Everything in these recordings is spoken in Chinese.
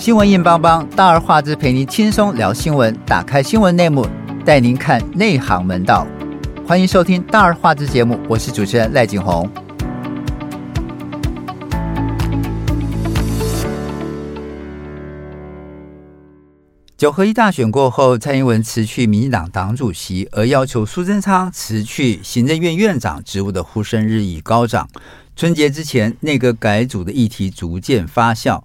新闻硬邦邦，大而化之，陪您轻松聊新闻。打开新闻内幕，带您看内行门道。欢迎收听大而化之节目，我是主持人赖景红。九合一大选过后，蔡英文辞去民进党党主席，而要求苏贞昌辞去行政院院长职务的呼声日益高涨。春节之前，内阁改组的议题逐渐发酵。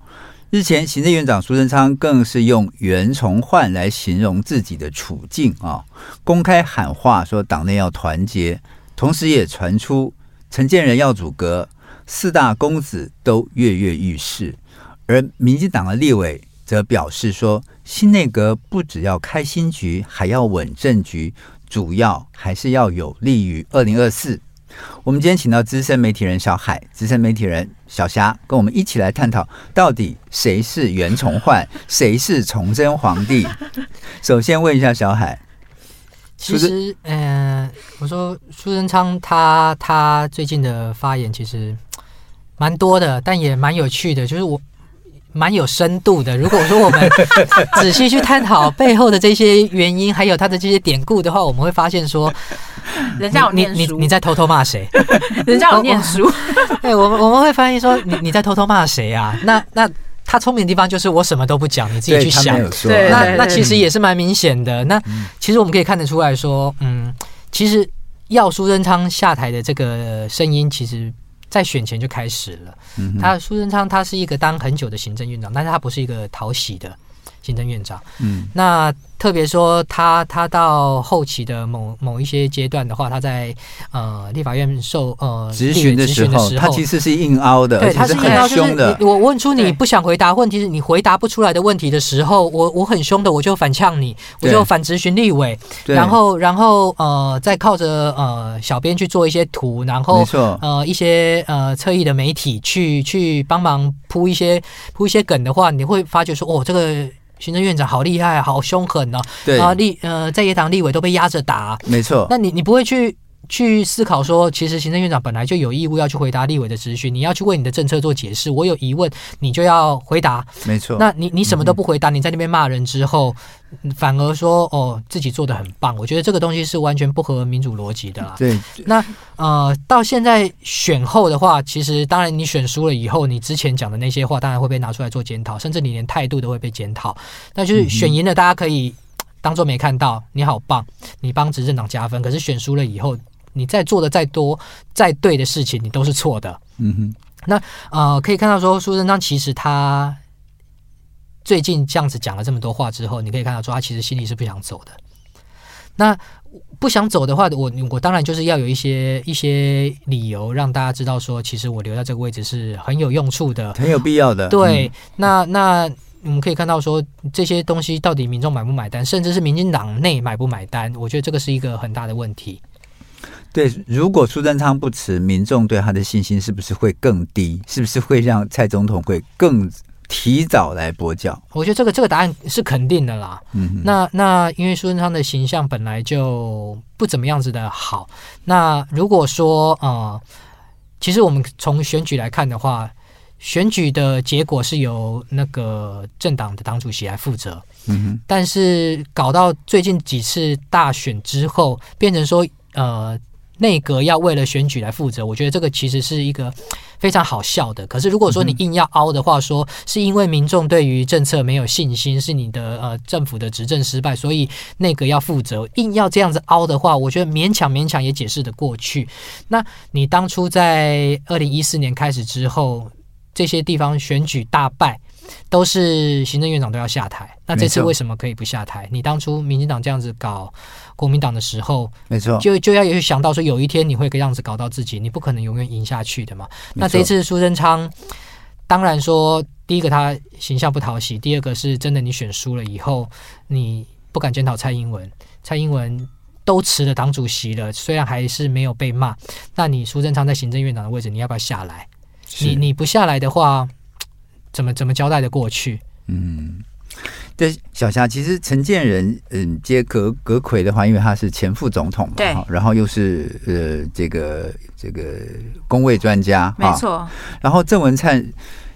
日前，行政院长苏贞昌更是用“袁崇焕”来形容自己的处境啊，公开喊话说党内要团结，同时也传出陈建仁要组阁，四大公子都跃跃欲试，而民进党的立委则表示说，新内阁不只要开新局，还要稳政局，主要还是要有利于二零二四。我们今天请到资深媒体人小海，资深媒体人小霞，跟我们一起来探讨，到底谁是袁崇焕，谁是崇祯皇帝？首先问一下小海，其实，嗯、呃，我说苏贞昌他他最近的发言其实蛮多的，但也蛮有趣的，就是我。蛮有深度的。如果说我们 仔细去探讨背后的这些原因，还有他的这些典故的话，我们会发现说，人家有念书，你你，你在偷偷骂谁？人家有念书。对，我们我们会发现说，你你在偷偷骂谁啊？那那他聪明的地方就是我什么都不讲，你自己去想。对，那那其实也是蛮明显的。那其实我们可以看得出来说，嗯，其实要苏贞昌下台的这个声音，其实。在选前就开始了。他苏贞昌他是一个当很久的行政院长，但是他不是一个讨喜的行政院长。嗯，那。特别说他他到后期的某某一些阶段的话，他在呃立法院受呃质询的时候，他其实是硬凹的，对，他是硬凹，就是我问出你不想回答问题，是你回答不出来的问题的时候，我我很凶的，我就反呛你，我就反质询立委，然后然后呃再靠着呃小编去做一些图，然后呃一些呃侧翼的媒体去去帮忙铺一些铺一些梗的话，你会发觉说哦这个。行政院长好厉害，好凶狠哦！对啊，立呃在野党立委都被压着打，没错。那你你不会去去思考说，其实行政院长本来就有义务要去回答立委的质询，你要去为你的政策做解释。我有疑问，你就要回答，没错。那你你什么都不回答，嗯、你在那边骂人之后。反而说哦，自己做的很棒，我觉得这个东西是完全不合民主逻辑的啦。对，那呃，到现在选后的话，其实当然你选输了以后，你之前讲的那些话当然会被拿出来做检讨，甚至你连态度都会被检讨。那就是选赢了，大家可以当做没看到，你好棒，你帮执政党加分。可是选输了以后，你再做的再多再对的事情，你都是错的。嗯哼，那呃，可以看到说苏贞昌其实他。最近这样子讲了这么多话之后，你可以看到说他其实心里是不想走的。那不想走的话，我我当然就是要有一些一些理由让大家知道说，其实我留在这个位置是很有用处的，很有必要的。对，嗯、那那我们可以看到说这些东西到底民众买不买单，甚至是民进党内买不买单，我觉得这个是一个很大的问题。对，如果苏贞昌不辞，民众对他的信心是不是会更低？是不是会让蔡总统会更？提早来跛脚，我觉得这个这个答案是肯定的啦。嗯哼，那那因为苏贞昌的形象本来就不怎么样子的好。那如果说呃，其实我们从选举来看的话，选举的结果是由那个政党的党主席来负责。嗯哼，但是搞到最近几次大选之后，变成说呃。内阁要为了选举来负责，我觉得这个其实是一个非常好笑的。可是如果说你硬要凹的话，说是因为民众对于政策没有信心，是你的呃政府的执政失败，所以内阁要负责，硬要这样子凹的话，我觉得勉强勉强也解释得过去。那你当初在二零一四年开始之后，这些地方选举大败，都是行政院长都要下台，那这次为什么可以不下台？你当初民进党这样子搞。国民党的时候，没错，就就要有想到说，有一天你会这样子搞到自己，你不可能永远赢下去的嘛。那这一次苏贞昌，当然说，第一个他形象不讨喜，第二个是真的你选输了以后，你不敢检讨蔡英文，蔡英文都辞了党主席了，虽然还是没有被骂，那你苏贞昌在行政院长的位置，你要不要下来？你你不下来的话，怎么怎么交代的过去？嗯。对，小霞，其实陈建仁，嗯，接阁阁揆的话，因为他是前副总统嘛，对，然后又是呃，这个这个工位专家，没错。然后郑文灿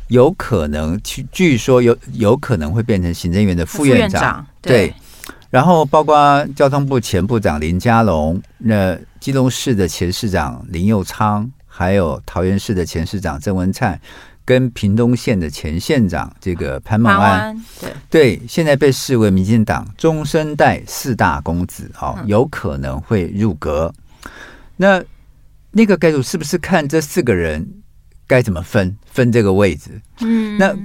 有可能据据说有有可能会变成行政院的副院长，院长对。对然后包括交通部前部长林佳龙，那基隆市的前市长林佑昌，还有桃园市的前市长郑文灿，跟屏东县的前县长这个潘孟安，对对，现在被视为民进党中生代四大公子，哦，有可能会入阁。那那个改组是不是看这四个人该怎么分分这个位置？嗯，那。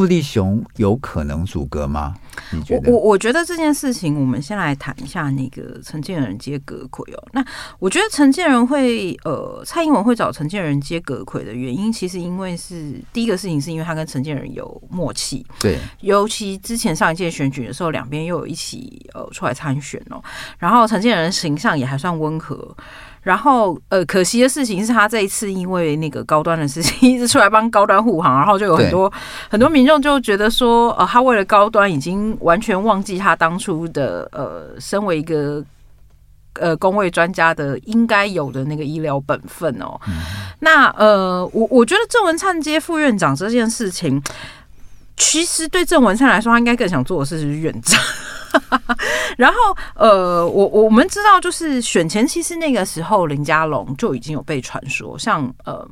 顾立雄有可能阻隔吗？你觉得？我我我觉得这件事情，我们先来谈一下那个陈建仁接阁揆哦。那我觉得陈建仁会呃，蔡英文会找陈建仁接阁揆的原因，其实因为是第一个事情，是因为他跟陈建仁有默契。对，尤其之前上一届选举的时候，两边又有一起呃出来参选哦。然后陈建仁形象也还算温和。然后，呃，可惜的事情是他这一次因为那个高端的事情，一直出来帮高端护航，然后就有很多很多民众就觉得说，呃，他为了高端已经完全忘记他当初的呃，身为一个呃工位专家的应该有的那个医疗本分哦。嗯、那呃，我我觉得郑文灿接副院长这件事情，其实对郑文灿来说，他应该更想做的事是院长。然后，呃，我我们知道，就是选前，其实那个时候林佳龙就已经有被传说，像呃，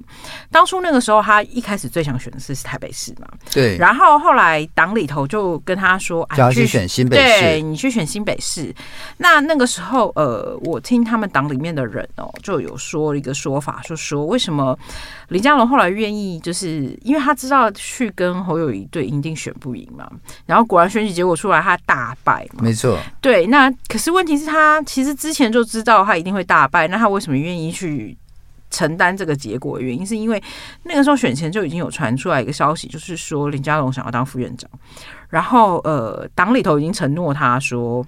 当初那个时候他一开始最想选的是台北市嘛，对。然后后来党里头就跟他说，叫他去选新北市，对，你去选新北市。那那个时候，呃，我听他们党里面的人哦，就有说一个说法，就说为什么林佳龙后来愿意，就是因为他知道去跟侯友谊对一定选不赢嘛。然后果然选举结果出来，他大败。没错，对，那可是问题是他其实之前就知道他一定会大败，那他为什么愿意去承担这个结果？原因是因为那个时候选前就已经有传出来一个消息，就是说林佳龙想要当副院长，然后呃，党里头已经承诺他说。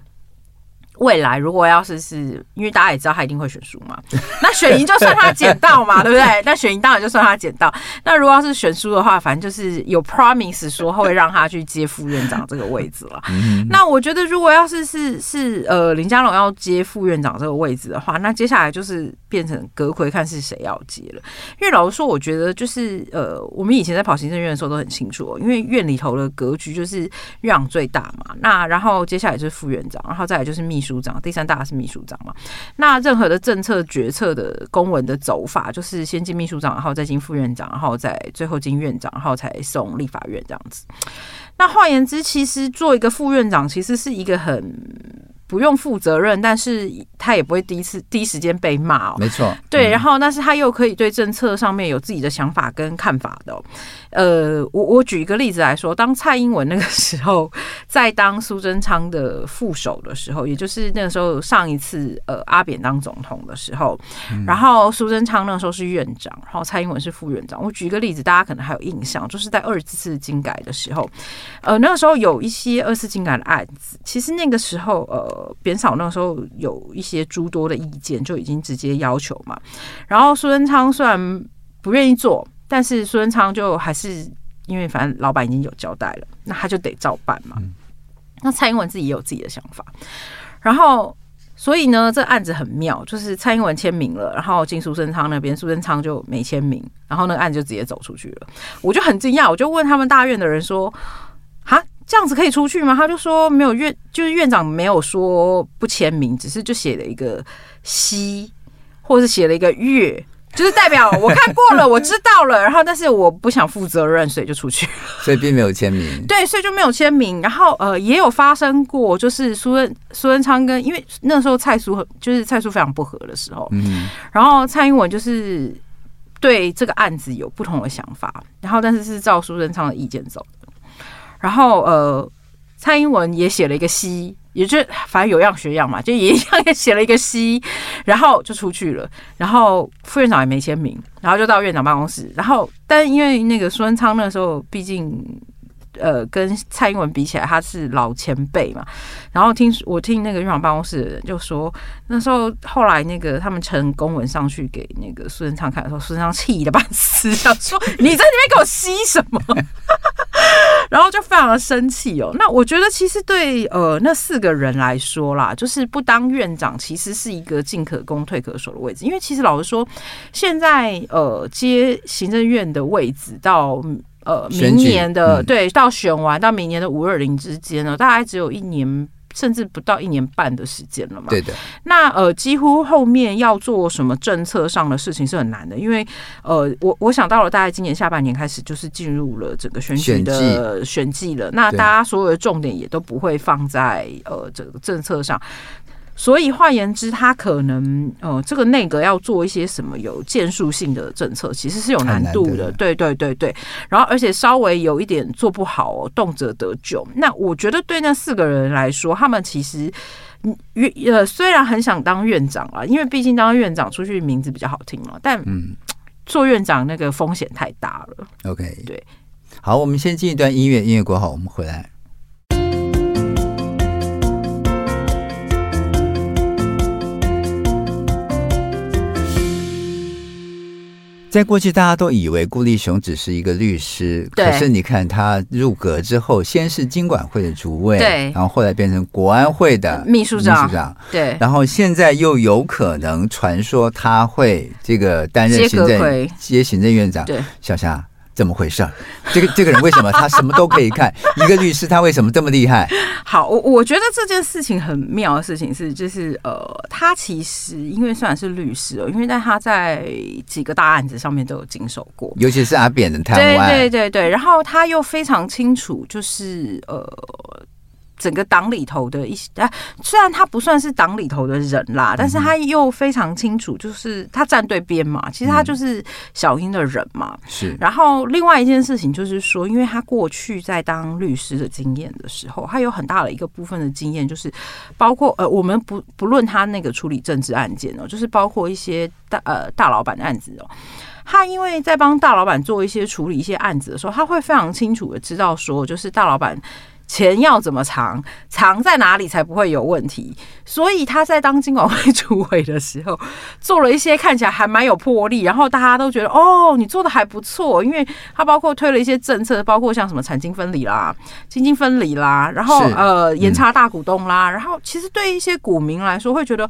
未来如果要是是因为大家也知道他一定会选输嘛，那选赢就算他捡到嘛，对不对？那选赢当然就算他捡到。那如果要是选输的话，反正就是有 promise 说会让他去接副院长这个位置了。那我觉得如果要是是是呃林佳龙要接副院长这个位置的话，那接下来就是变成隔奎看是谁要接了。因为老实说，我觉得就是呃我们以前在跑行政院的时候都很清楚，因为院里头的格局就是院长最大嘛。那然后接下来就是副院长，然后再来就是秘书。长，第三大是秘书长嘛？那任何的政策决策的公文的走法，就是先进秘书长，然后再进副院长，然后再最后进院长，然后才送立法院这样子。那换言之，其实做一个副院长，其实是一个很。不用负责任，但是他也不会第一次第一时间被骂哦。没错，对，然后但是他又可以对政策上面有自己的想法跟看法的哦。呃，我我举一个例子来说，当蔡英文那个时候在当苏贞昌的副手的时候，也就是那个时候上一次呃阿扁当总统的时候，然后苏贞昌那个时候是院长，然后蔡英文是副院长。我举一个例子，大家可能还有印象，就是在二十四金改的时候，呃，那个时候有一些二十四金改的案子，其实那个时候呃。扁嫂那时候有一些诸多的意见，就已经直接要求嘛。然后苏贞昌虽然不愿意做，但是苏贞昌就还是因为反正老板已经有交代了，那他就得照办嘛。那蔡英文自己也有自己的想法，然后所以呢，这案子很妙，就是蔡英文签名了，然后进苏贞昌那边，苏贞昌就没签名，然后那个案子就直接走出去了。我就很惊讶，我就问他们大院的人说：“哈？”这样子可以出去吗？他就说没有院，就是院长没有说不签名，只是就写了一个西，或者是写了一个月，就是代表我看过了，我知道了。然后，但是我不想负责任，所以就出去。所以并没有签名。对，所以就没有签名。然后，呃，也有发生过，就是苏恩苏贞昌跟因为那时候蔡苏就是蔡苏非常不合的时候，嗯，然后蔡英文就是对这个案子有不同的想法，然后但是是照苏贞昌的意见走。然后呃，蔡英文也写了一个 C，也就反正有样学样嘛，就也一样也写了一个 C，然后就出去了。然后副院长也没签名，然后就到院长办公室。然后，但因为那个孙昌那时候毕竟。呃，跟蔡英文比起来，他是老前辈嘛。然后听我听那个院长办公室的人就说，那时候后来那个他们呈公文上去给那个苏贞昌看的时候，苏贞昌气得半死，想说 你在里面给我吸什么？然后就非常的生气哦。那我觉得其实对呃那四个人来说啦，就是不当院长其实是一个进可攻退可守的位置，因为其实老实说，现在呃接行政院的位置到。呃明年的、嗯、对，到选完到明年的五二零之间呢，大概只有一年。甚至不到一年半的时间了嘛？对的。那呃，几乎后面要做什么政策上的事情是很难的，因为呃，我我想到了，大概今年下半年开始就是进入了整个选举的选季了。那大家所有的重点也都不会放在呃这个政策上。所以换言之，他可能呃，这个内阁要做一些什么有建树性的政策，其实是有难度的。对对对对，然后而且稍微有一点做不好哦，动辄得咎。那我觉得对那四个人来说，他们其实院呃虽然很想当院长啊，因为毕竟当院长出去名字比较好听嘛，但嗯，做院长那个风险太大了。OK，对，好，我们先进一段音乐，音乐过后我们回来。在过去，大家都以为顾立雄只是一个律师，可是你看他入阁之后，先是经管会的主委，对，然后后来变成国安会的秘书长，秘书长，对，然后现在又有可能传说他会这个担任行政接行政院长，对，小霞。怎么回事？这个这个人为什么他什么都可以看？一个律师他为什么这么厉害？好，我我觉得这件事情很妙的事情是，就是呃，他其实因为虽然是律师哦，因为但他在几个大案子上面都有经手过，尤其是阿扁的贪污案，对对对对，然后他又非常清楚，就是呃。整个党里头的一些啊，虽然他不算是党里头的人啦，但是他又非常清楚，就是他站对边嘛。其实他就是小英的人嘛。是。然后另外一件事情就是说，因为他过去在当律师的经验的时候，他有很大的一个部分的经验，就是包括呃，我们不不论他那个处理政治案件哦，就是包括一些大呃大老板的案子哦，他因为在帮大老板做一些处理一些案子的时候，他会非常清楚的知道说，就是大老板。钱要怎么藏，藏在哪里才不会有问题？所以他在当金管会主委的时候，做了一些看起来还蛮有魄力，然后大家都觉得哦，你做的还不错，因为他包括推了一些政策，包括像什么产经分离啦、基金分离啦，然后呃严查大股东啦，然后其实对一些股民来说会觉得。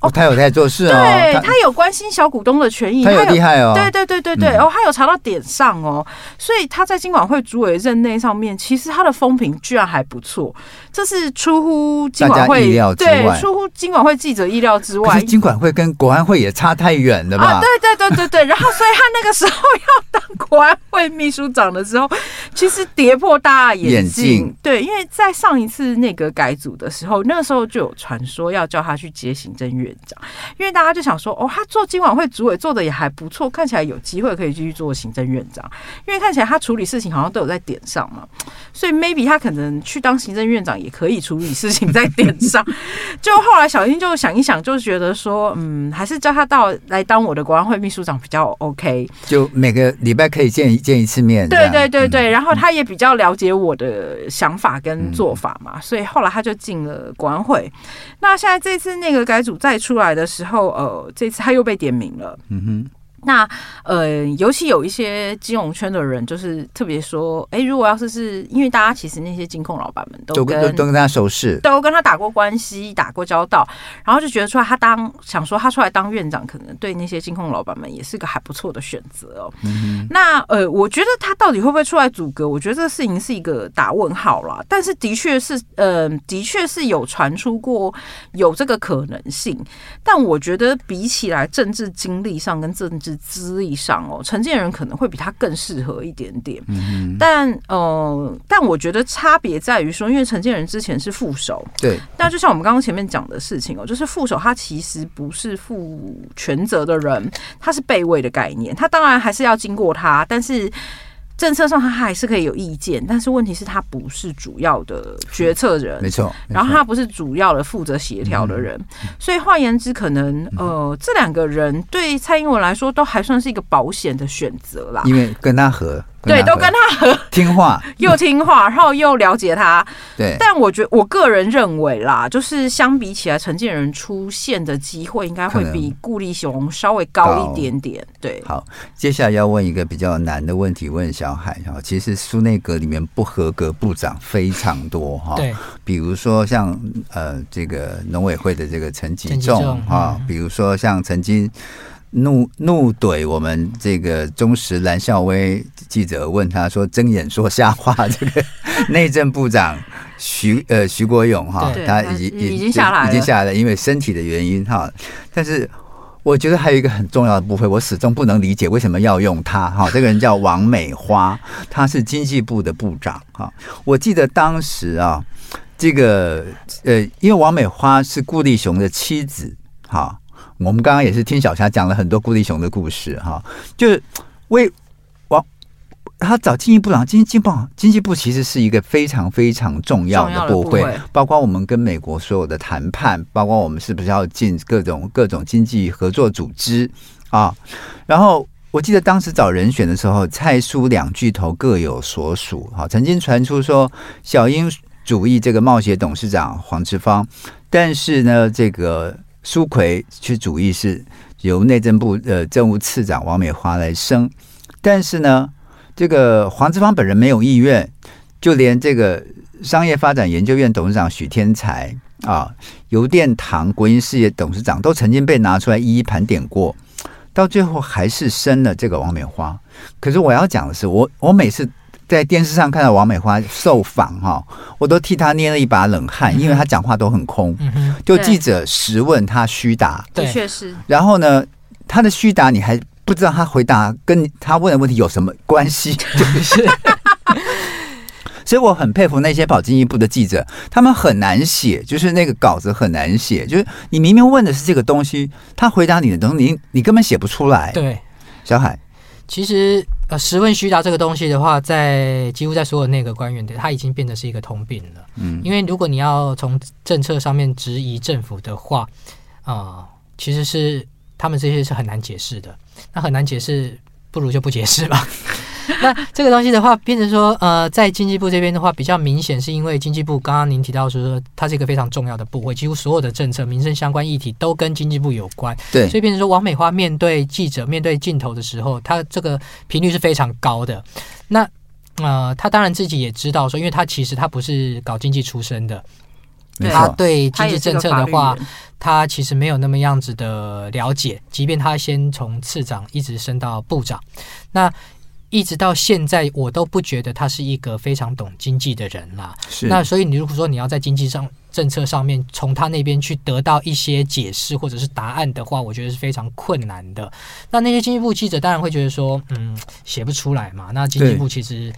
哦，他有在做事哦，对他，他有关心小股东的权益，他有厉害哦，对对对对对，哦，他有查到点上哦，所以他在金管会主委任内上面，其实他的风评居然还不错，这是出乎金管会意料之外，对，出乎金管会记者意料之外。金管会跟国安会也差太远了吧？啊，对对对对对，然后所以他那个时候要当国安会秘书长的时候，其实跌破大家眼镜，眼镜对，因为在上一次内阁改组的时候，那个时候就有传说要叫他去接行政院。院长，因为大家就想说，哦，他做今晚会主委做的也还不错，看起来有机会可以继续做行政院长。因为看起来他处理事情好像都有在点上嘛，所以 maybe 他可能去当行政院长也可以处理事情在点上。就后来小英就想一想，就觉得说，嗯，还是叫他到来当我的国安会秘书长比较 OK。就每个礼拜可以见一见一次面。对对对对，然后他也比较了解我的想法跟做法嘛，所以后来他就进了国安会。那现在这次那个改组在。出来的时候，呃，这次他又被点名了。嗯哼。那呃，尤其有一些金融圈的人，就是特别说，哎、欸，如果要是是因为大家其实那些金控老板们都跟都，都跟他熟识，都跟他打过关系、打过交道，然后就觉得出来他当想说他出来当院长，可能对那些金控老板们也是个还不错的选择哦。嗯、那呃，我觉得他到底会不会出来阻隔？我觉得这个事情是一个打问号啦。但是的确是，呃，的确是有传出过有这个可能性。但我觉得比起来政治经历上跟政治资历上哦，承建人可能会比他更适合一点点，嗯、但呃，但我觉得差别在于说，因为承建人之前是副手，对，那就像我们刚刚前面讲的事情哦，就是副手他其实不是负全责的人，他是备位的概念，他当然还是要经过他，但是。政策上他还是可以有意见，但是问题是，他不是主要的决策人，没错。然后他不是主要的负责协调的人，嗯、所以换言之，可能呃，这两个人对蔡英文来说都还算是一个保险的选择啦，因为跟他合。对，都跟他合听话，又听话，然后又了解他。对，但我觉得我个人认为啦，就是相比起来，陈建仁出现的机会应该会比顾立雄稍微高一点点。对，好，接下来要问一个比较难的问题，问小海哈。其实苏内阁里面不合格部长非常多哈，对，比如说像呃这个农委会的这个陈吉仲哈，比如说像曾经。怒怒怼我们这个忠实蓝孝威记者问他说睁眼说瞎话，这个 内政部长徐呃徐国勇哈，他已经已经下来已经下来了，因为身体的原因哈。但是我觉得还有一个很重要的部分，我始终不能理解为什么要用他哈。这个人叫王美花，他是经济部的部长哈。我记得当时啊，这个呃，因为王美花是顾立雄的妻子哈。我们刚刚也是听小霞讲了很多孤立熊的故事哈，就是为王他找经济部长，经济部经济部其实是一个非常非常重要的部会，包括我们跟美国所有的谈判，包括我们是不是要进各种各种经济合作组织啊。然后我记得当时找人选的时候，蔡苏两巨头各有所属哈，曾经传出说小英主义这个冒险董事长黄志芳，但是呢这个。苏奎去主义是由内政部呃政务次长王美花来升，但是呢，这个黄之芳本人没有意愿，就连这个商业发展研究院董事长许天才啊，邮电堂国营事业董事长都曾经被拿出来一一盘点过，到最后还是升了这个王美花。可是我要讲的是，我我每次。在电视上看到王美花受访哈，我都替她捏了一把冷汗，因为她讲话都很空。就记者实问她虚答，的确是。然后呢，她的虚答你还不知道她回答跟她问的问题有什么关系，就是。所以我很佩服那些跑经济部的记者，他们很难写，就是那个稿子很难写，就是你明明问的是这个东西，他回答你的东西，你你根本写不出来。对，小海。其实，呃，实问虚答这个东西的话，在几乎在所有内阁官员的，它已经变得是一个通病了。嗯，因为如果你要从政策上面质疑政府的话，啊、呃，其实是他们这些是很难解释的。那很难解释，不如就不解释吧。那这个东西的话，变成说，呃，在经济部这边的话，比较明显是因为经济部刚刚您提到说，它是一个非常重要的部会，几乎所有的政策、民生相关议题都跟经济部有关。对，所以变成说，王美花面对记者、面对镜头的时候，她这个频率是非常高的。那呃，她当然自己也知道说，因为她其实她不是搞经济出身的，他对经济政策的话，他其实没有那么样子的了解。即便他先从次长一直升到部长，那。一直到现在，我都不觉得他是一个非常懂经济的人啦。是。那所以你如果说你要在经济上政策上面从他那边去得到一些解释或者是答案的话，我觉得是非常困难的。那那些经济部记者当然会觉得说，嗯，写不出来嘛。那经济部其实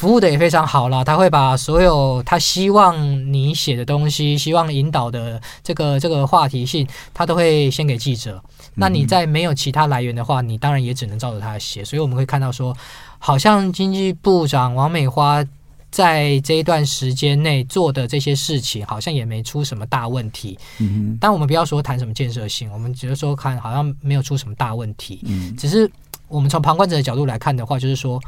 服务的也非常好啦，他会把所有他希望你写的东西，希望引导的这个这个话题性，他都会先给记者。那你在没有其他来源的话，你当然也只能照着他写。所以我们会看到说，好像经济部长王美花在这一段时间内做的这些事情，好像也没出什么大问题。嗯，但我们不要说谈什么建设性，我们只是说看好像没有出什么大问题。嗯，只是我们从旁观者的角度来看的话，就是说。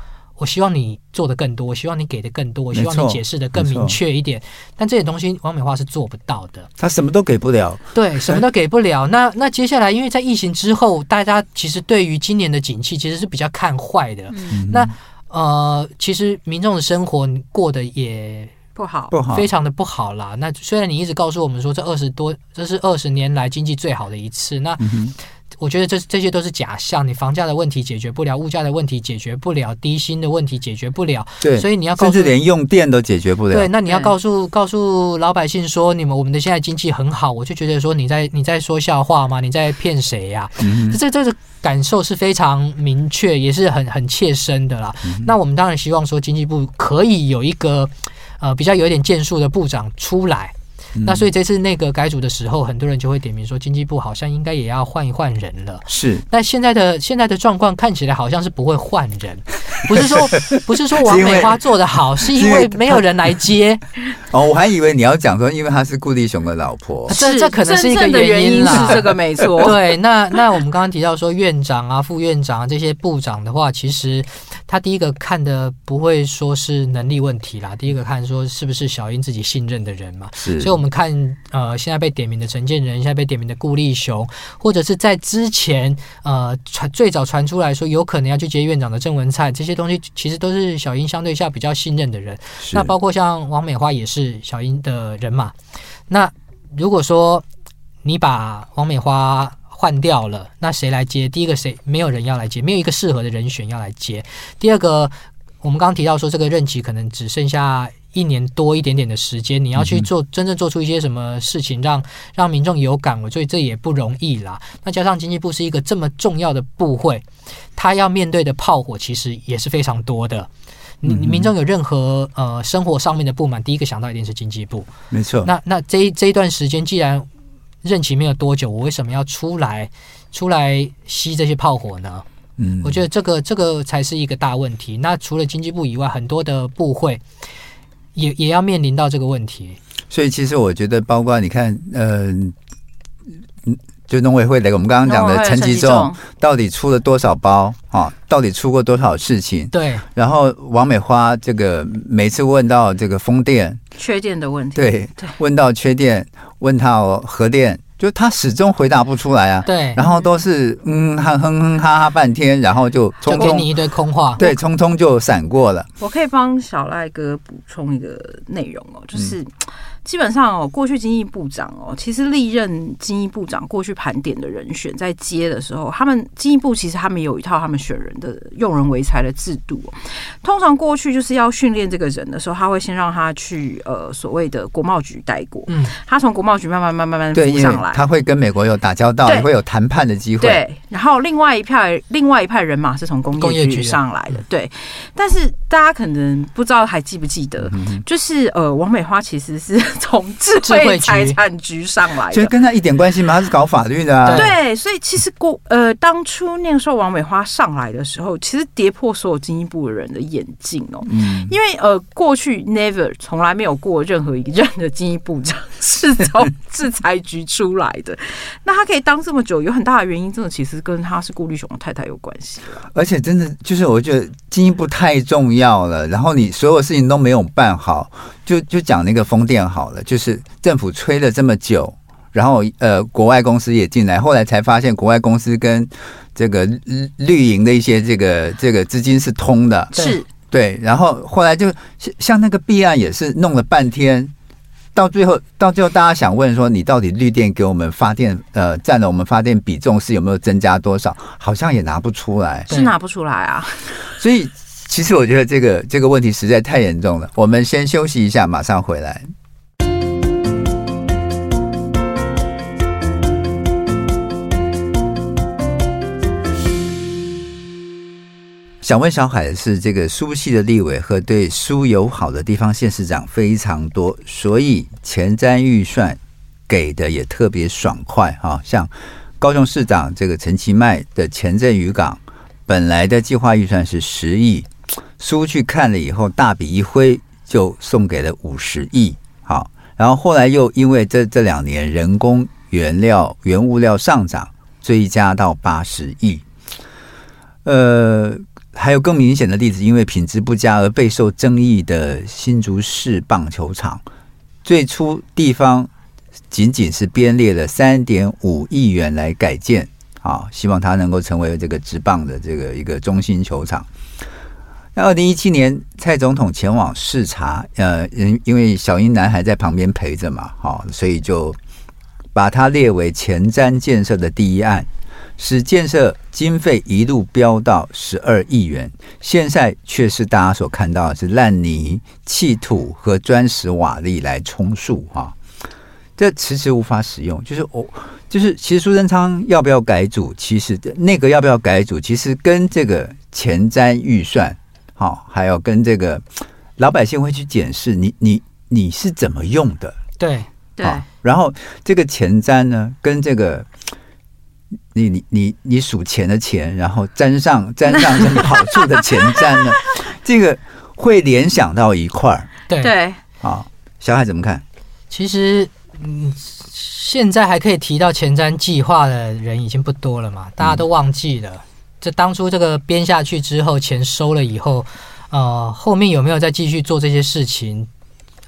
我希望你做的更多，我希望你给的更多，我希望你解释的更明确一点。但这些东西，王美花是做不到的。他什么都给不了，对，什么都给不了。那那接下来，因为在疫情之后，大家其实对于今年的景气其实是比较看坏的。嗯、那呃，其实民众的生活过得也不好，不好，非常的不好啦。那虽然你一直告诉我们说，这二十多，这是二十年来经济最好的一次，那。嗯我觉得这这些都是假象，你房价的问题解决不了，物价的问题解决不了，低薪的问题解决不了，对，所以你要告诉，甚至连用电都解决不了。对，那你要告诉告诉老百姓说，你们我们的现在经济很好，我就觉得说你在你在说笑话吗？你在骗谁呀？嗯，这这个感受是非常明确，也是很很切身的啦。嗯。那我们当然希望说经济部可以有一个呃比较有一点建树的部长出来。那所以这次内阁改组的时候，很多人就会点名说，经济部好像应该也要换一换人了。是，那现在的现在的状况看起来好像是不会换人，不是说不是说王美花做的好，是因为没有人来接。哦，我还以为你要讲说，因为她是顾立雄的老婆，这这可能是一个原因啦。是这个没错。对，那那我们刚刚提到说，院长啊、副院长啊这些部长的话，其实他第一个看的不会说是能力问题啦，第一个看说是不是小英自己信任的人嘛。是，所以我们。我们看，呃，现在被点名的陈建仁，现在被点名的顾立雄，或者是在之前，呃，传最早传出来说有可能要去接院长的郑文灿，这些东西其实都是小英相对下比较信任的人。那包括像王美花也是小英的人嘛。那如果说你把王美花换掉了，那谁来接？第一个谁没有人要来接，没有一个适合的人选要来接。第二个，我们刚刚提到说这个任期可能只剩下一年多一点点的时间，你要去做真正做出一些什么事情让，让让民众有感，我觉得这也不容易啦。那加上经济部是一个这么重要的部会，他要面对的炮火其实也是非常多的。你民众有任何呃生活上面的不满，第一个想到一定是经济部。没错。那那这一这一段时间，既然任期没有多久，我为什么要出来出来吸这些炮火呢？嗯，我觉得这个这个才是一个大问题。那除了经济部以外，很多的部会也也要面临到这个问题。所以其实我觉得，包括你看，嗯、呃。就农委会的，我们刚刚讲的陈吉仲到底出了多少包啊？到底出过多少事情？对。然后王美花这个每次问到这个风电缺电的问题，对，问到缺电，问他哦核电，就他始终回答不出来啊。对。然后都是嗯哼哼哼哈哈半天，然后就匆匆给你一堆空话，对，匆匆就闪过了。我可以帮小赖哥补充一个内容哦，就是。嗯基本上哦，过去经济部长哦，其实历任经济部长过去盘点的人选，在接的时候，他们经济部其实他们有一套他们选人的用人为才的制度。通常过去就是要训练这个人的时候，他会先让他去呃所谓的国贸局待过，嗯，他从国贸局慢慢慢慢慢慢浮上来，他会跟美国有打交道，也会有谈判的机会。对，然后另外一派另外一派人马是从工业局上来的，对。但是大家可能不知道还记不记得，就是呃王美花其实是。从智慧财产局上来的，所以跟他一点关系吗？他是搞法律的啊。对，所以其实过呃，当初那个时候王美花上来的时候，其实跌破所有经济部的人的眼镜哦。嗯，因为呃，过去 never 从来没有过任何一任的经济部长是从制裁局出来的。那他可以当这么久，有很大的原因，真的其实跟他是顾立雄的太太有关系。而且真的就是，我觉得进一步太重要了，然后你所有事情都没有办好。就就讲那个风电好了，就是政府吹了这么久，然后呃，国外公司也进来，后来才发现国外公司跟这个绿营的一些这个这个资金是通的，是对，然后后来就像像那个弊案也是弄了半天，到最后到最后大家想问说，你到底绿电给我们发电呃占了我们发电比重是有没有增加多少？好像也拿不出来，是拿不出来啊，所以。其实我觉得这个这个问题实在太严重了。我们先休息一下，马上回来。想问小海的是，这个苏系的立委和对苏友好的地方县市长非常多，所以前瞻预算给的也特别爽快哈。像高雄市长这个陈其迈的前镇渔港，本来的计划预算是十亿。苏去看了以后，大笔一挥就送给了五十亿。好，然后后来又因为这这两年人工原料、原物料上涨，追加到八十亿。呃，还有更明显的例子，因为品质不佳而备受争议的新竹市棒球场，最初地方仅仅是编列了三点五亿元来改建，啊，希望它能够成为这个职棒的这个一个中心球场。那二零一七年，蔡总统前往视察，呃，因因为小英男还在旁边陪着嘛，好，所以就把它列为前瞻建设的第一案，使建设经费一路飙到十二亿元。现在却是大家所看到的是烂泥、弃土和砖石瓦砾来充数哈，这迟迟无法使用。就是我，就是其实苏贞昌要不要改组，其实那个要不要改组，其实跟这个前瞻预算。好，还有跟这个老百姓会去检视你你你是怎么用的，对对。然后这个前瞻呢，跟这个你你你你数钱的钱，然后沾上沾上什么好处的前瞻呢，这个会联想到一块儿。对对。好，小海怎么看？其实，嗯，现在还可以提到前瞻计划的人已经不多了嘛，大家都忘记了。嗯这当初这个编下去之后，钱收了以后，呃，后面有没有再继续做这些事情？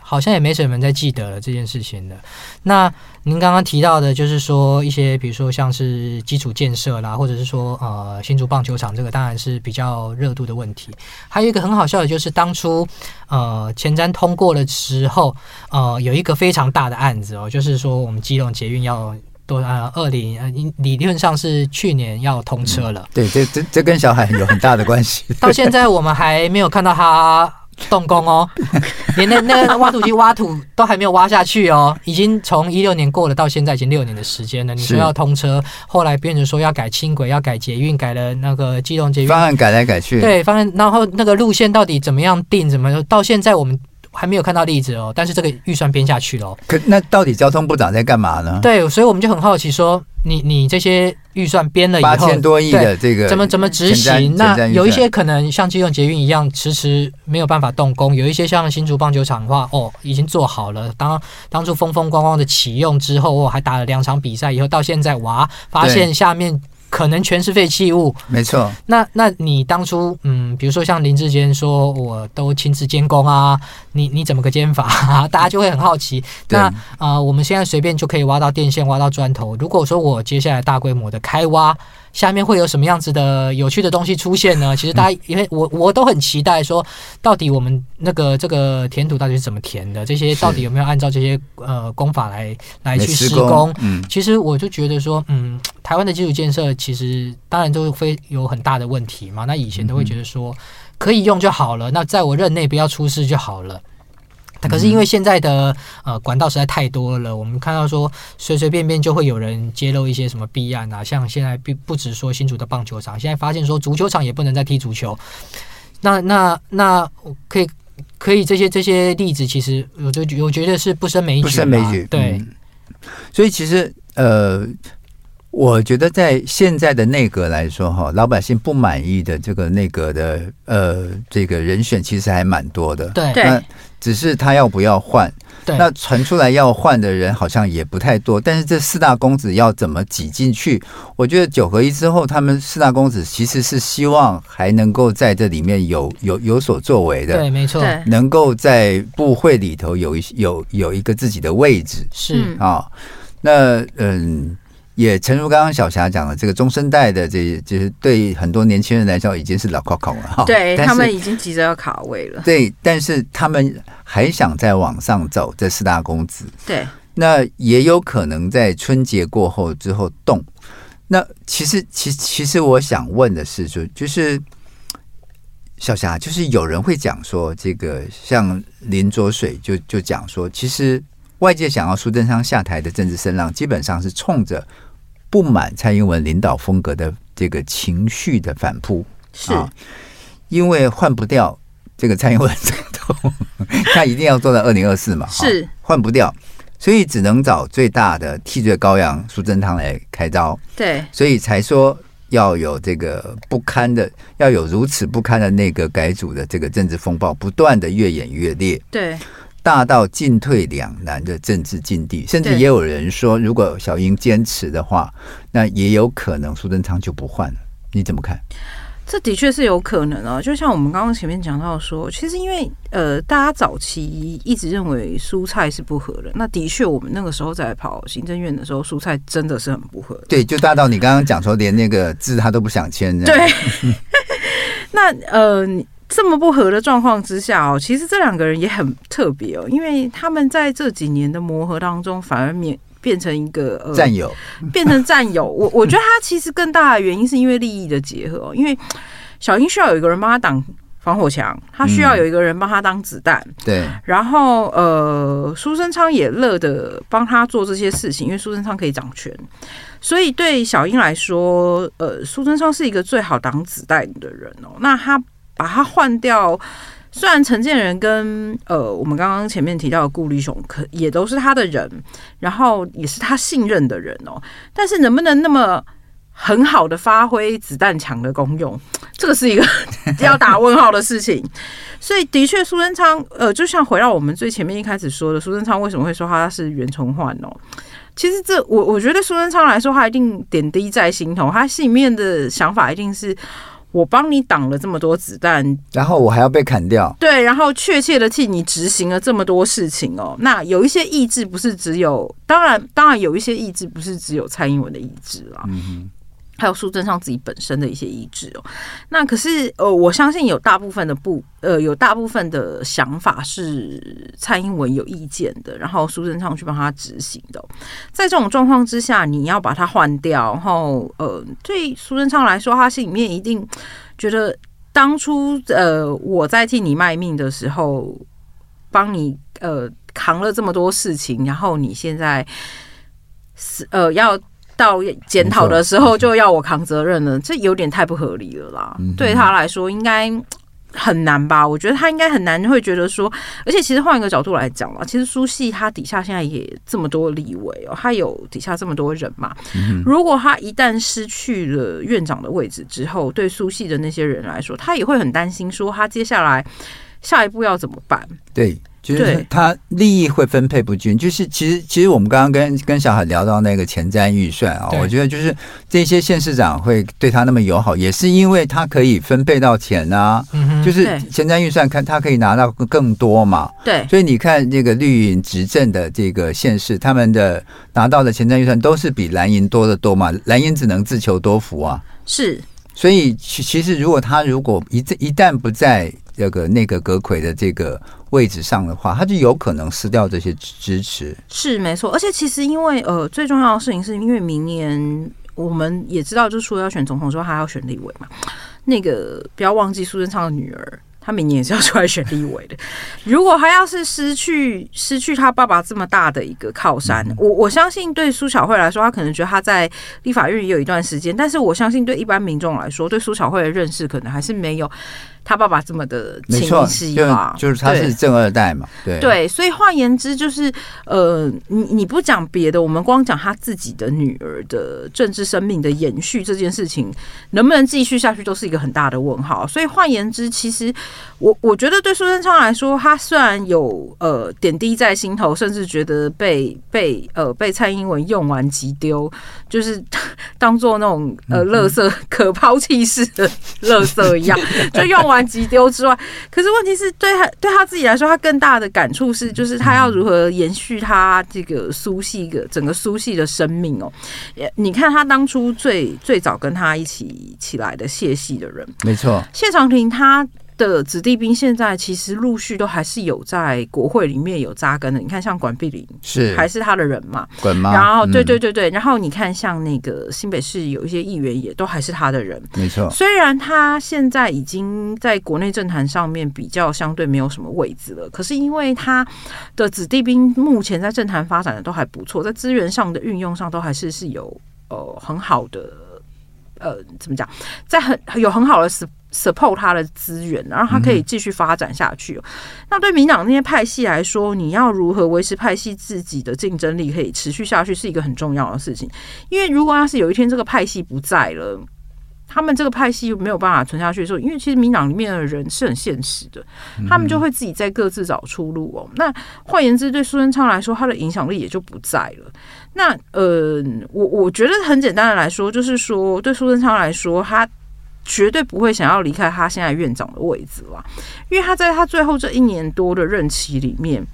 好像也没什么人在记得了这件事情的。那您刚刚提到的，就是说一些，比如说像是基础建设啦，或者是说呃新竹棒球场，这个当然是比较热度的问题。还有一个很好笑的，就是当初呃前瞻通过的时候，呃有一个非常大的案子哦，就是说我们基隆捷运要多呃二零呃理论上是去年要通车了。嗯、对，这这这跟小海有很大的关系。到现在我们还没有看到它。动工哦，连那那个挖土机挖土都还没有挖下去哦，已经从一六年过了，到现在已经六年的时间了。你说要通车，后来变成说要改轻轨，要改捷运，改了那个机动捷运方案改来改去，对方案，然后那个路线到底怎么样定，怎么到现在我们。还没有看到例子哦，但是这个预算编下去了。可那到底交通部长在干嘛呢？对，所以我们就很好奇说，你你这些预算编了以后，八千多亿的这个怎么怎么执行？那有一些可能像基隆捷运一样迟迟没有办法动工，有一些像新竹棒球场的话，哦，已经做好了。当当初风风光光的启用之后，哦，还打了两场比赛以后，到现在哇，发现下面。可能全是废弃物，没错。那那你当初，嗯，比如说像林志坚说，我都亲自监工啊，你你怎么个监法啊？大家就会很好奇。那啊、呃，我们现在随便就可以挖到电线，挖到砖头。如果说我接下来大规模的开挖。下面会有什么样子的有趣的东西出现呢？其实大家因为我我都很期待说，到底我们那个这个填土到底是怎么填的？这些到底有没有按照这些呃工法来来去施工？嗯，其实我就觉得说，嗯，台湾的基础建设其实当然都非有很大的问题嘛。那以前都会觉得说可以用就好了，那在我任内不要出事就好了。可是因为现在的呃管道实在太多了，我们看到说随随便便就会有人揭露一些什么弊案啊，像现在不不止说新竹的棒球场，现在发现说足球场也不能再踢足球，那那那可以可以这些这些例子，其实我就我觉得是不胜枚举，不胜枚举，对、嗯。所以其实呃，我觉得在现在的内阁来说哈，老百姓不满意的这个内阁的呃这个人选其实还蛮多的，对。那只是他要不要换？对，那传出来要换的人好像也不太多。但是这四大公子要怎么挤进去？我觉得九合一之后，他们四大公子其实是希望还能够在这里面有有有所作为的。对，没错，能够在部会里头有一有有一个自己的位置。是啊，那嗯。也诚如刚刚小霞讲的，这个中生代的这些，就是对很多年轻人来说已经是老考考了哈。对，他们已经急着要卡位了。对，但是他们还想再往上走，这四大公子。对，那也有可能在春节过后之后动。那其实，其，其实我想问的是，就就是小霞，就是有人会讲说，这个像林卓水就就讲说，其实。外界想要苏贞昌下台的政治声浪，基本上是冲着不满蔡英文领导风格的这个情绪的反扑，是。啊，因为换不掉这个蔡英文总统，他一定要做到二零二四嘛，是。换不掉，所以只能找最大的替罪羔羊苏贞昌来开刀，对，所以才说要有这个不堪的，要有如此不堪的那个改组的这个政治风暴，不断的越演越烈，对。大到进退两难的政治境地，甚至也有人说，如果小英坚持的话，那也有可能苏贞昌就不换了。你怎么看？这的确是有可能啊。就像我们刚刚前面讲到说，其实因为呃，大家早期一直认为蔬菜是不合的，那的确我们那个时候在跑行政院的时候，蔬菜真的是很不合。对，就大到你刚刚讲说，连那个字他都不想签。对，那呃。这么不合的状况之下哦，其实这两个人也很特别哦，因为他们在这几年的磨合当中，反而变变成一个呃战友，变成战友。我我觉得他其实更大的原因是因为利益的结合哦，因为小英需要有一个人帮他挡防火墙，他需要有一个人帮他当子弹，对。然后呃，苏贞昌也乐得帮他做这些事情，因为苏贞昌可以掌权，所以对小英来说，呃，苏贞昌是一个最好挡子弹的人哦。那他。把他换掉，虽然陈建仁跟呃，我们刚刚前面提到的顾立雄可也都是他的人，然后也是他信任的人哦，但是能不能那么很好的发挥子弹墙的功用，这个是一个 要打问号的事情。所以的确，苏贞昌呃，就像回到我们最前面一开始说的，苏贞昌为什么会说他是袁崇焕哦？其实这我我觉得苏贞昌来说，他一定点滴在心头，他心里面的想法一定是。我帮你挡了这么多子弹，然后我还要被砍掉。对，然后确切的替你执行了这么多事情哦。那有一些意志不是只有，当然，当然有一些意志不是只有蔡英文的意志啦。嗯哼。还有苏贞昌自己本身的一些意志哦。那可是呃，我相信有大部分的不呃，有大部分的想法是蔡英文有意见的，然后苏贞昌去帮他执行的。在这种状况之下，你要把他换掉，然后呃，对苏贞昌来说，他心里面一定觉得当初呃我在替你卖命的时候，帮你呃扛了这么多事情，然后你现在是呃要。到检讨的时候就要我扛责任了，这有点太不合理了啦。嗯、对他来说应该很难吧？我觉得他应该很难会觉得说，而且其实换一个角度来讲嘛，其实苏系他底下现在也这么多立委哦，他有底下这么多人嘛。嗯、如果他一旦失去了院长的位置之后，对苏系的那些人来说，他也会很担心，说他接下来下一步要怎么办？对。就是他利益会分配不均，就是其实其实我们刚刚跟跟小海聊到那个前瞻预算啊，我觉得就是这些县市长会对他那么友好，也是因为他可以分配到钱啊，就是前瞻预算看他可以拿到更多嘛，对，所以你看那个绿营执政的这个县市，他们的拿到的前瞻预算都是比蓝营多得多嘛，蓝营只能自求多福啊，是，所以其其实如果他如果一一旦不在这个内阁阁揆的这个。位置上的话，他就有可能失掉这些支持。是没错，而且其实因为呃，最重要的事情是因为明年我们也知道，就是说要选总统之后，还要选立委嘛。那个不要忘记苏贞昌的女儿，她明年也是要出来选立委的。如果他要是失去失去他爸爸这么大的一个靠山，嗯、我我相信对苏小慧来说，他可能觉得他在立法院也有一段时间，但是我相信对一般民众来说，对苏小慧的认识可能还是没有。他爸爸这么的清晰嘛，就是他是正二代嘛，对对，所以换言之就是，呃，你你不讲别的，我们光讲他自己的女儿的政治生命的延续这件事情，能不能继续下去，都是一个很大的问号。所以换言之，其实我我觉得对苏贞昌来说，他虽然有呃点滴在心头，甚至觉得被被呃被蔡英文用完即丢，就是当做那种呃垃圾可抛弃式的垃圾一样，就用完。急丢之外，可是问题是对他对他自己来说，他更大的感触是，就是他要如何延续他这个苏系的整个苏系的生命哦。你看他当初最最早跟他一起起来的谢系的人，没错，谢长廷他。的子弟兵现在其实陆续都还是有在国会里面有扎根的。你看，像管碧玲是还是他的人嘛？然后，对对对对，然后你看，像那个新北市有一些议员也都还是他的人。没错。虽然他现在已经在国内政坛上面比较相对没有什么位置了，可是因为他的子弟兵目前在政坛发展的都还不错，在资源上的运用上都还是是有呃很好的呃怎么讲，在很有很好的 support 他的资源，然后他可以继续发展下去。嗯、那对民党那些派系来说，你要如何维持派系自己的竞争力可以持续下去，是一个很重要的事情。因为如果要是有一天这个派系不在了，他们这个派系没有办法存下去的时候，因为其实民党里面的人是很现实的，他们就会自己在各自找出路哦。嗯、那换言之，对苏贞昌来说，他的影响力也就不在了。那呃，我我觉得很简单的来说，就是说对苏贞昌来说，他。绝对不会想要离开他现在院长的位置了，因为他在他最后这一年多的任期里面，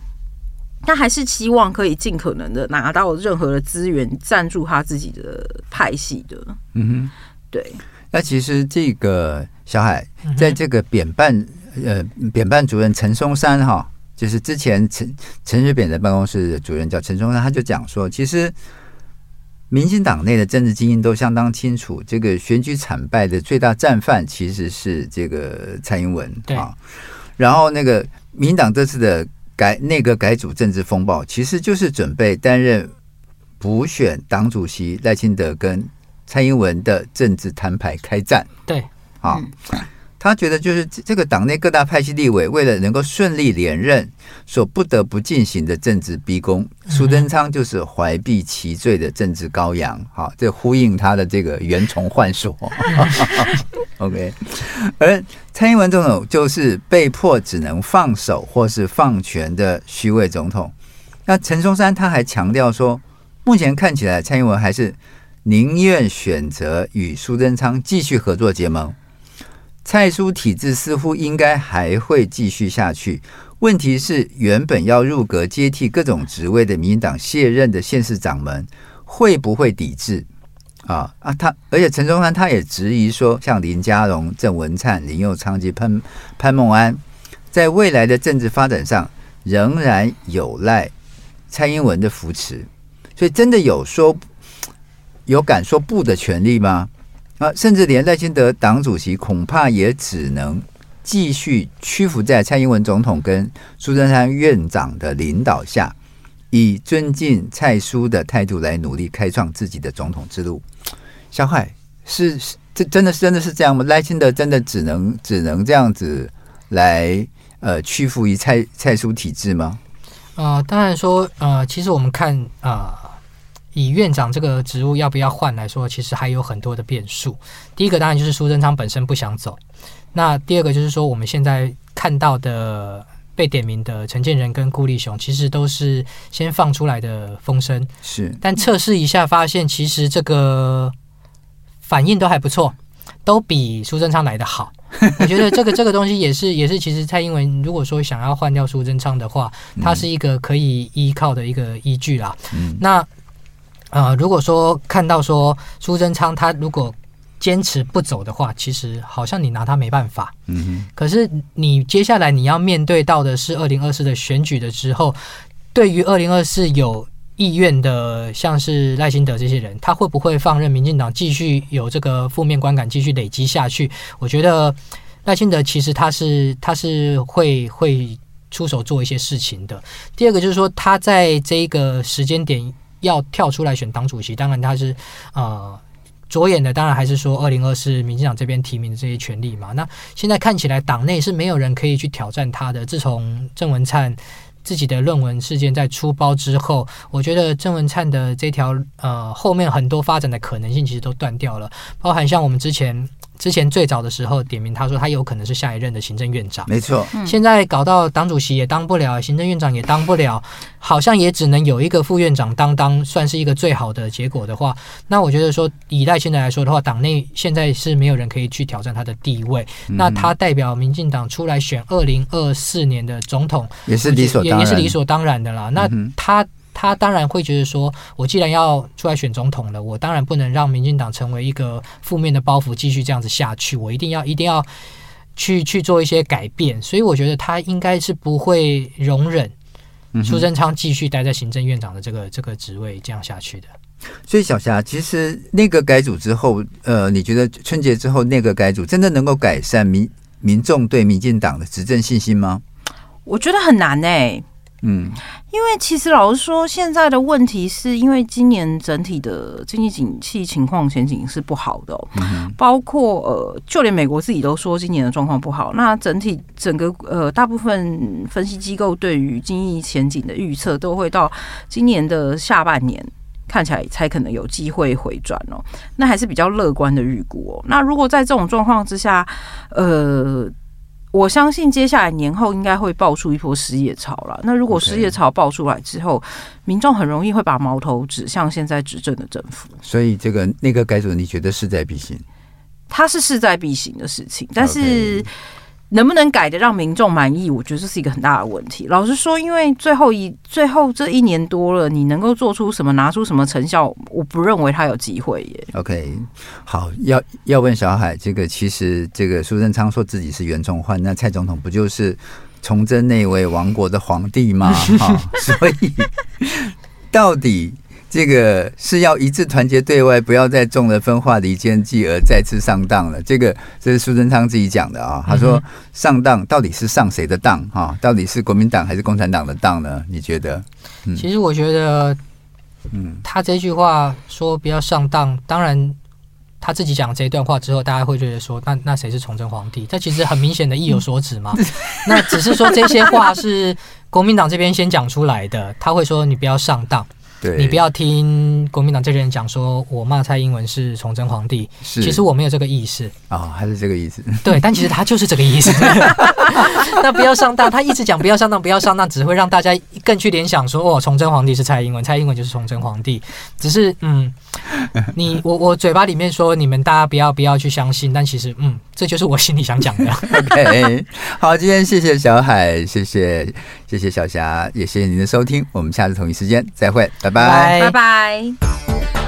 他还是希望可以尽可能的拿到任何的资源，赞助他自己的派系的。嗯哼，对。那其实这个小海在这个扁办呃扁办主任陈松山哈，就是之前陈陈水扁的办公室的主任叫陈松山，他就讲说，其实。民进党内的政治精英都相当清楚，这个选举惨败的最大战犯其实是这个蔡英文啊。然后那个民进党这次的改内阁改组政治风暴，其实就是准备担任补选党主席赖清德跟蔡英文的政治摊牌开战。对，啊。他觉得就是这个党内各大派系立委为了能够顺利连任，所不得不进行的政治逼宫。苏贞昌就是怀璧其罪的政治羔羊，好，这呼应他的这个袁崇焕说。OK，而蔡英文总统就是被迫只能放手或是放权的虚位总统。那陈松山他还强调说，目前看起来蔡英文还是宁愿选择与苏贞昌继续合作结盟。蔡苏体制似乎应该还会继续下去。问题是，原本要入阁接替各种职位的民进党卸任的县市长们会不会抵制？啊啊，他而且陈忠宽他也质疑说，像林佳龙、郑文灿、林佑昌及潘潘孟安，在未来的政治发展上，仍然有赖蔡英文的扶持，所以真的有说有敢说不的权利吗？啊，甚至连赖清德党主席恐怕也只能继续屈服在蔡英文总统跟苏贞昌院长的领导下。以尊敬蔡苏的态度来努力开创自己的总统之路，小海是这真的是真的是这样吗？赖清德真的只能只能这样子来呃屈服于蔡蔡苏体制吗？呃，当然说呃，其实我们看啊、以院长这个职务要不要换来说，其实还有很多的变数。第一个当然就是苏贞昌本身不想走，那第二个就是说我们现在看到的。被点名的陈建仁跟顾立雄，其实都是先放出来的风声，是，但测试一下发现，其实这个反应都还不错，都比苏贞昌来的好。我觉得这个这个东西也是也是，其实蔡英文如果说想要换掉苏贞昌的话，它是一个可以依靠的一个依据啦。嗯、那呃，如果说看到说苏贞昌他如果坚持不走的话，其实好像你拿他没办法。嗯哼。可是你接下来你要面对到的是二零二四的选举的时候，对于二零二四有意愿的，像是赖清德这些人，他会不会放任民进党继续有这个负面观感继续累积下去？我觉得赖清德其实他是他是会会出手做一些事情的。第二个就是说，他在这个时间点要跳出来选党主席，当然他是呃。着眼的当然还是说二零二四民进党这边提名的这些权利嘛。那现在看起来党内是没有人可以去挑战他的。自从郑文灿自己的论文事件在出包之后，我觉得郑文灿的这条呃后面很多发展的可能性其实都断掉了，包含像我们之前。之前最早的时候点名，他说他有可能是下一任的行政院长。没错，现在搞到党主席也当不了，行政院长也当不了，好像也只能有一个副院长当当，算是一个最好的结果的话，那我觉得说以赖现在来说的话，党内现在是没有人可以去挑战他的地位。嗯、那他代表民进党出来选二零二四年的总统，也是理所当然，也是理所当然的啦。那他。他当然会觉得说，我既然要出来选总统了，我当然不能让民进党成为一个负面的包袱，继续这样子下去。我一定要，一定要去去做一些改变。所以我觉得他应该是不会容忍苏贞昌继续待在行政院长的这个这个职位这样下去的。所以小霞，其实内阁改组之后，呃，你觉得春节之后内阁改组真的能够改善民民众对民进党的执政信心吗？我觉得很难诶、欸。嗯，因为其实老实说，现在的问题是因为今年整体的经济景气情况前景是不好的，嗯，包括呃，就连美国自己都说今年的状况不好。那整体整个呃，大部分分析机构对于经济前景的预测都会到今年的下半年看起来才可能有机会回转哦。那还是比较乐观的预估哦。那如果在这种状况之下，呃。我相信接下来年后应该会爆出一波失业潮了。那如果失业潮爆出来之后，民众很容易会把矛头指向现在执政的政府。所以这个内阁改组，你觉得势在必行？它是势在必行的事情，但是。能不能改得让民众满意？我觉得这是一个很大的问题。老实说，因为最后一最后这一年多了，你能够做出什么、拿出什么成效，我不认为他有机会耶。OK，好，要要问小海，这个其实这个苏贞昌说自己是袁崇焕，那蔡总统不就是崇祯那位亡国的皇帝吗？哈、所以到底。这个是要一致团结对外，不要再中了分化离间计而再次上当了。这个这是苏贞昌自己讲的啊，他说上当到底是上谁的当哈？到底是国民党还是共产党的当呢？你觉得？嗯、其实我觉得，嗯，他这句话说不要上当，当然他自己讲这一段话之后，大家会觉得说，那那谁是崇祯皇帝？这其实很明显的意有所指嘛。那只是说这些话是国民党这边先讲出来的，他会说你不要上当。对，你不要听国民党这些人讲说，我骂蔡英文是崇祯皇帝，是，其实我没有这个意思啊、哦，还是这个意思。对，但其实他就是这个意思。那不要上当，他一直讲不要上当，不要上当，只会让大家更去联想说，哦，崇祯皇帝是蔡英文，蔡英文就是崇祯皇帝。只是，嗯，你 我我嘴巴里面说你们大家不要不要去相信，但其实，嗯，这就是我心里想讲的。OK，好，今天谢谢小海，谢谢谢谢小霞，也谢谢您的收听，我们下次同一时间再会。拜拜。拜拜。